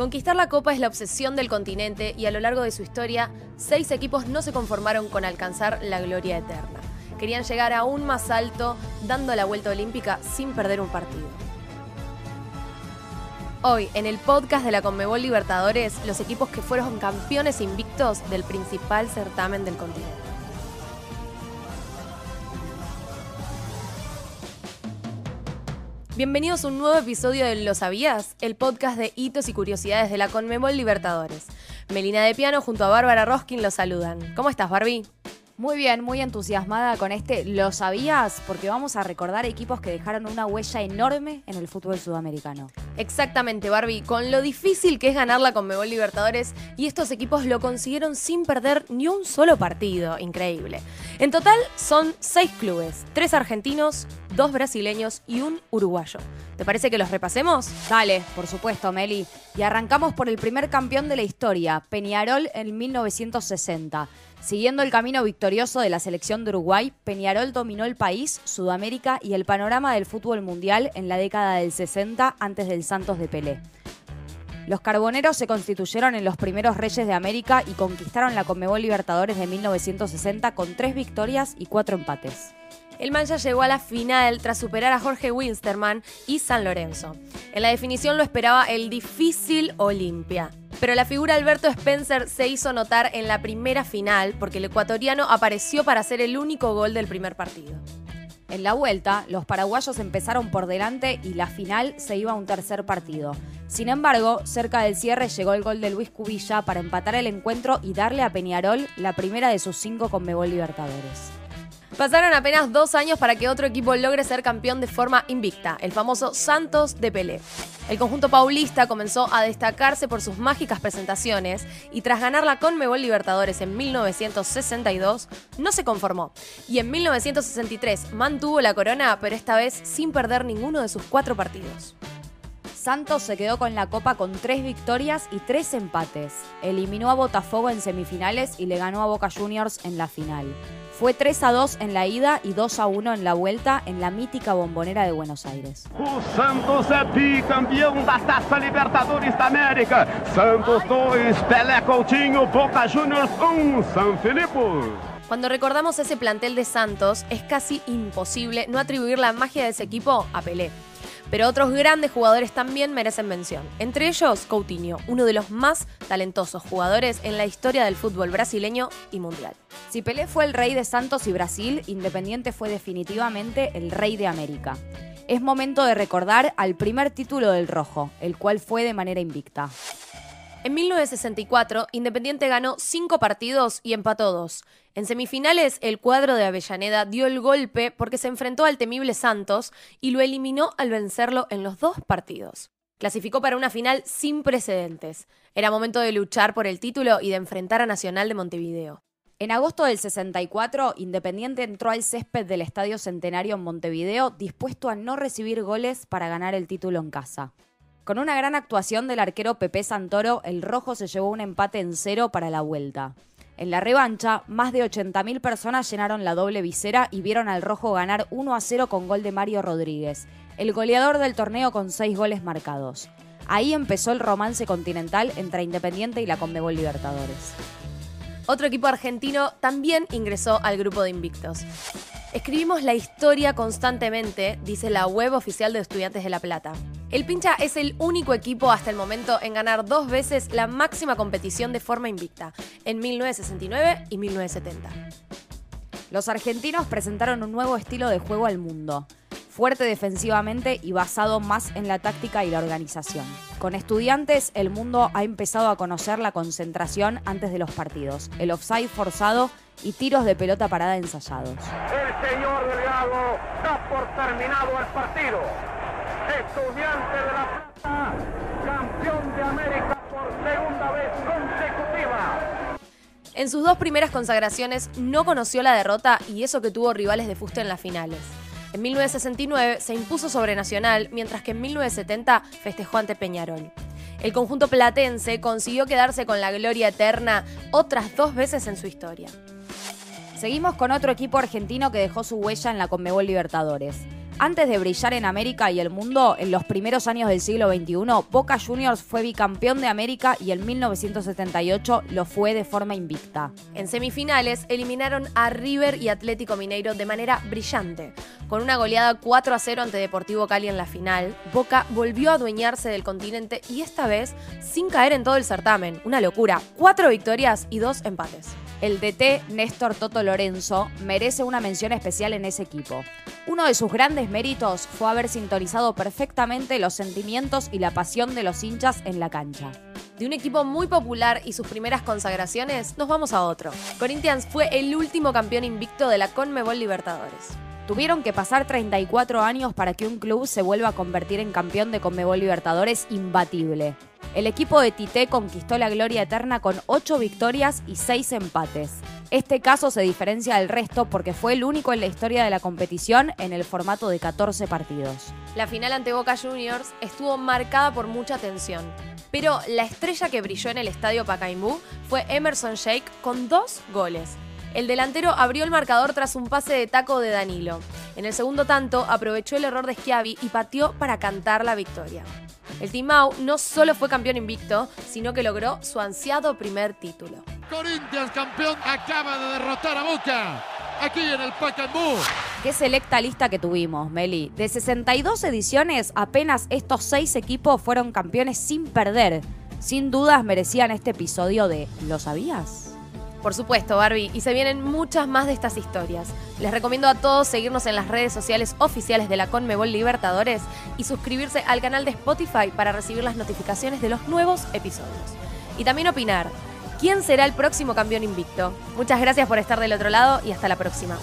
Conquistar la Copa es la obsesión del continente y a lo largo de su historia, seis equipos no se conformaron con alcanzar la gloria eterna. Querían llegar aún más alto, dando la vuelta olímpica sin perder un partido. Hoy, en el podcast de la Conmebol Libertadores, los equipos que fueron campeones invictos del principal certamen del continente. Bienvenidos a un nuevo episodio de Lo Sabías, el podcast de hitos y curiosidades de la Conmebol Libertadores. Melina de Piano junto a Bárbara Roskin los saludan. ¿Cómo estás, Barbie? Muy bien, muy entusiasmada con este ¿Lo sabías? Porque vamos a recordar equipos que dejaron una huella enorme en el fútbol sudamericano. Exactamente, Barbie, con lo difícil que es ganar la Conmebol Libertadores y estos equipos lo consiguieron sin perder ni un solo partido, increíble. En total son seis clubes, tres argentinos, dos brasileños y un uruguayo. ¿Te parece que los repasemos? Dale, por supuesto, Meli. Y arrancamos por el primer campeón de la historia, Peñarol en 1960. Siguiendo el camino victorioso de la selección de Uruguay, Peñarol dominó el país, Sudamérica y el panorama del fútbol mundial en la década del 60 antes del Santos de Pelé. Los carboneros se constituyeron en los primeros reyes de América y conquistaron la Conmebol Libertadores de 1960 con tres victorias y cuatro empates. El Mancha llegó a la final tras superar a Jorge Winsterman y San Lorenzo. En la definición lo esperaba el difícil Olimpia. Pero la figura Alberto Spencer se hizo notar en la primera final porque el ecuatoriano apareció para hacer el único gol del primer partido. En la vuelta, los paraguayos empezaron por delante y la final se iba a un tercer partido. Sin embargo, cerca del cierre llegó el gol de Luis Cubilla para empatar el encuentro y darle a Peñarol la primera de sus cinco Conmebol Libertadores. Pasaron apenas dos años para que otro equipo logre ser campeón de forma invicta, el famoso Santos de Pelé. El conjunto paulista comenzó a destacarse por sus mágicas presentaciones y tras ganar la Conmebol Libertadores en 1962, no se conformó. Y en 1963 mantuvo la corona, pero esta vez sin perder ninguno de sus cuatro partidos. Santos se quedó con la Copa con tres victorias y tres empates. Eliminó a Botafogo en semifinales y le ganó a Boca Juniors en la final. Fue 3 a 2 en la ida y 2 a 1 en la vuelta en la mítica bombonera de Buenos Aires. O Santos é bicampeão da Taça Libertadores da América. Santos 2, Pelé Coutinho, Boca Juniors 1, San Filipe. Cuando recordamos ese plantel de Santos, es casi imposible no atribuir la magia de ese equipo a Pelé. Pero otros grandes jugadores también merecen mención. Entre ellos, Coutinho, uno de los más talentosos jugadores en la historia del fútbol brasileño y mundial. Si Pelé fue el rey de Santos y Brasil, Independiente fue definitivamente el rey de América. Es momento de recordar al primer título del Rojo, el cual fue de manera invicta. En 1964, Independiente ganó cinco partidos y empató dos. En semifinales, el cuadro de Avellaneda dio el golpe porque se enfrentó al temible Santos y lo eliminó al vencerlo en los dos partidos. Clasificó para una final sin precedentes. Era momento de luchar por el título y de enfrentar a Nacional de Montevideo. En agosto del 64, Independiente entró al césped del Estadio Centenario en Montevideo dispuesto a no recibir goles para ganar el título en casa. Con una gran actuación del arquero Pepe Santoro, el rojo se llevó un empate en cero para la vuelta. En la revancha, más de 80.000 personas llenaron la doble visera y vieron al rojo ganar 1 a 0 con gol de Mario Rodríguez, el goleador del torneo con seis goles marcados. Ahí empezó el romance continental entre Independiente y la Conmebol Libertadores. Otro equipo argentino también ingresó al grupo de invictos. Escribimos la historia constantemente, dice la web oficial de Estudiantes de La Plata. El Pincha es el único equipo hasta el momento en ganar dos veces la máxima competición de forma invicta, en 1969 y 1970. Los argentinos presentaron un nuevo estilo de juego al mundo, fuerte defensivamente y basado más en la táctica y la organización. Con estudiantes, el mundo ha empezado a conocer la concentración antes de los partidos, el offside forzado y tiros de pelota parada ensayados. El señor Delgado da por terminado el partido. Estudiante de La Plata, campeón de América por segunda vez consecutiva. En sus dos primeras consagraciones no conoció la derrota y eso que tuvo rivales de fuste en las finales. En 1969 se impuso sobre Nacional, mientras que en 1970 festejó ante Peñarol. El conjunto platense consiguió quedarse con la gloria eterna otras dos veces en su historia. Seguimos con otro equipo argentino que dejó su huella en la Conmebol Libertadores. Antes de brillar en América y el mundo, en los primeros años del siglo XXI, Boca Juniors fue bicampeón de América y en 1978 lo fue de forma invicta. En semifinales eliminaron a River y Atlético Mineiro de manera brillante. Con una goleada 4 a 0 ante Deportivo Cali en la final, Boca volvió a adueñarse del continente y esta vez sin caer en todo el certamen. Una locura. Cuatro victorias y dos empates. El DT Néstor Toto Lorenzo merece una mención especial en ese equipo. Uno de sus grandes méritos fue haber sintonizado perfectamente los sentimientos y la pasión de los hinchas en la cancha. De un equipo muy popular y sus primeras consagraciones, nos vamos a otro. Corinthians fue el último campeón invicto de la Conmebol Libertadores. Tuvieron que pasar 34 años para que un club se vuelva a convertir en campeón de Conmebol Libertadores imbatible. El equipo de Tite conquistó la gloria eterna con 8 victorias y 6 empates. Este caso se diferencia del resto porque fue el único en la historia de la competición en el formato de 14 partidos. La final ante Boca Juniors estuvo marcada por mucha tensión, pero la estrella que brilló en el estadio Pacaembu fue Emerson Shake con dos goles. El delantero abrió el marcador tras un pase de taco de Danilo. En el segundo tanto, aprovechó el error de Schiavi y pateó para cantar la victoria. El Timau no solo fue campeón invicto, sino que logró su ansiado primer título. Corinthians campeón acaba de derrotar a Boca aquí en el Pacaembu. Qué selecta lista que tuvimos, Meli. De 62 ediciones, apenas estos seis equipos fueron campeones sin perder. Sin dudas merecían este episodio de ¿Lo sabías? Por supuesto, Barbie, y se vienen muchas más de estas historias. Les recomiendo a todos seguirnos en las redes sociales oficiales de la Conmebol Libertadores y suscribirse al canal de Spotify para recibir las notificaciones de los nuevos episodios. Y también opinar, ¿quién será el próximo campeón invicto? Muchas gracias por estar del otro lado y hasta la próxima.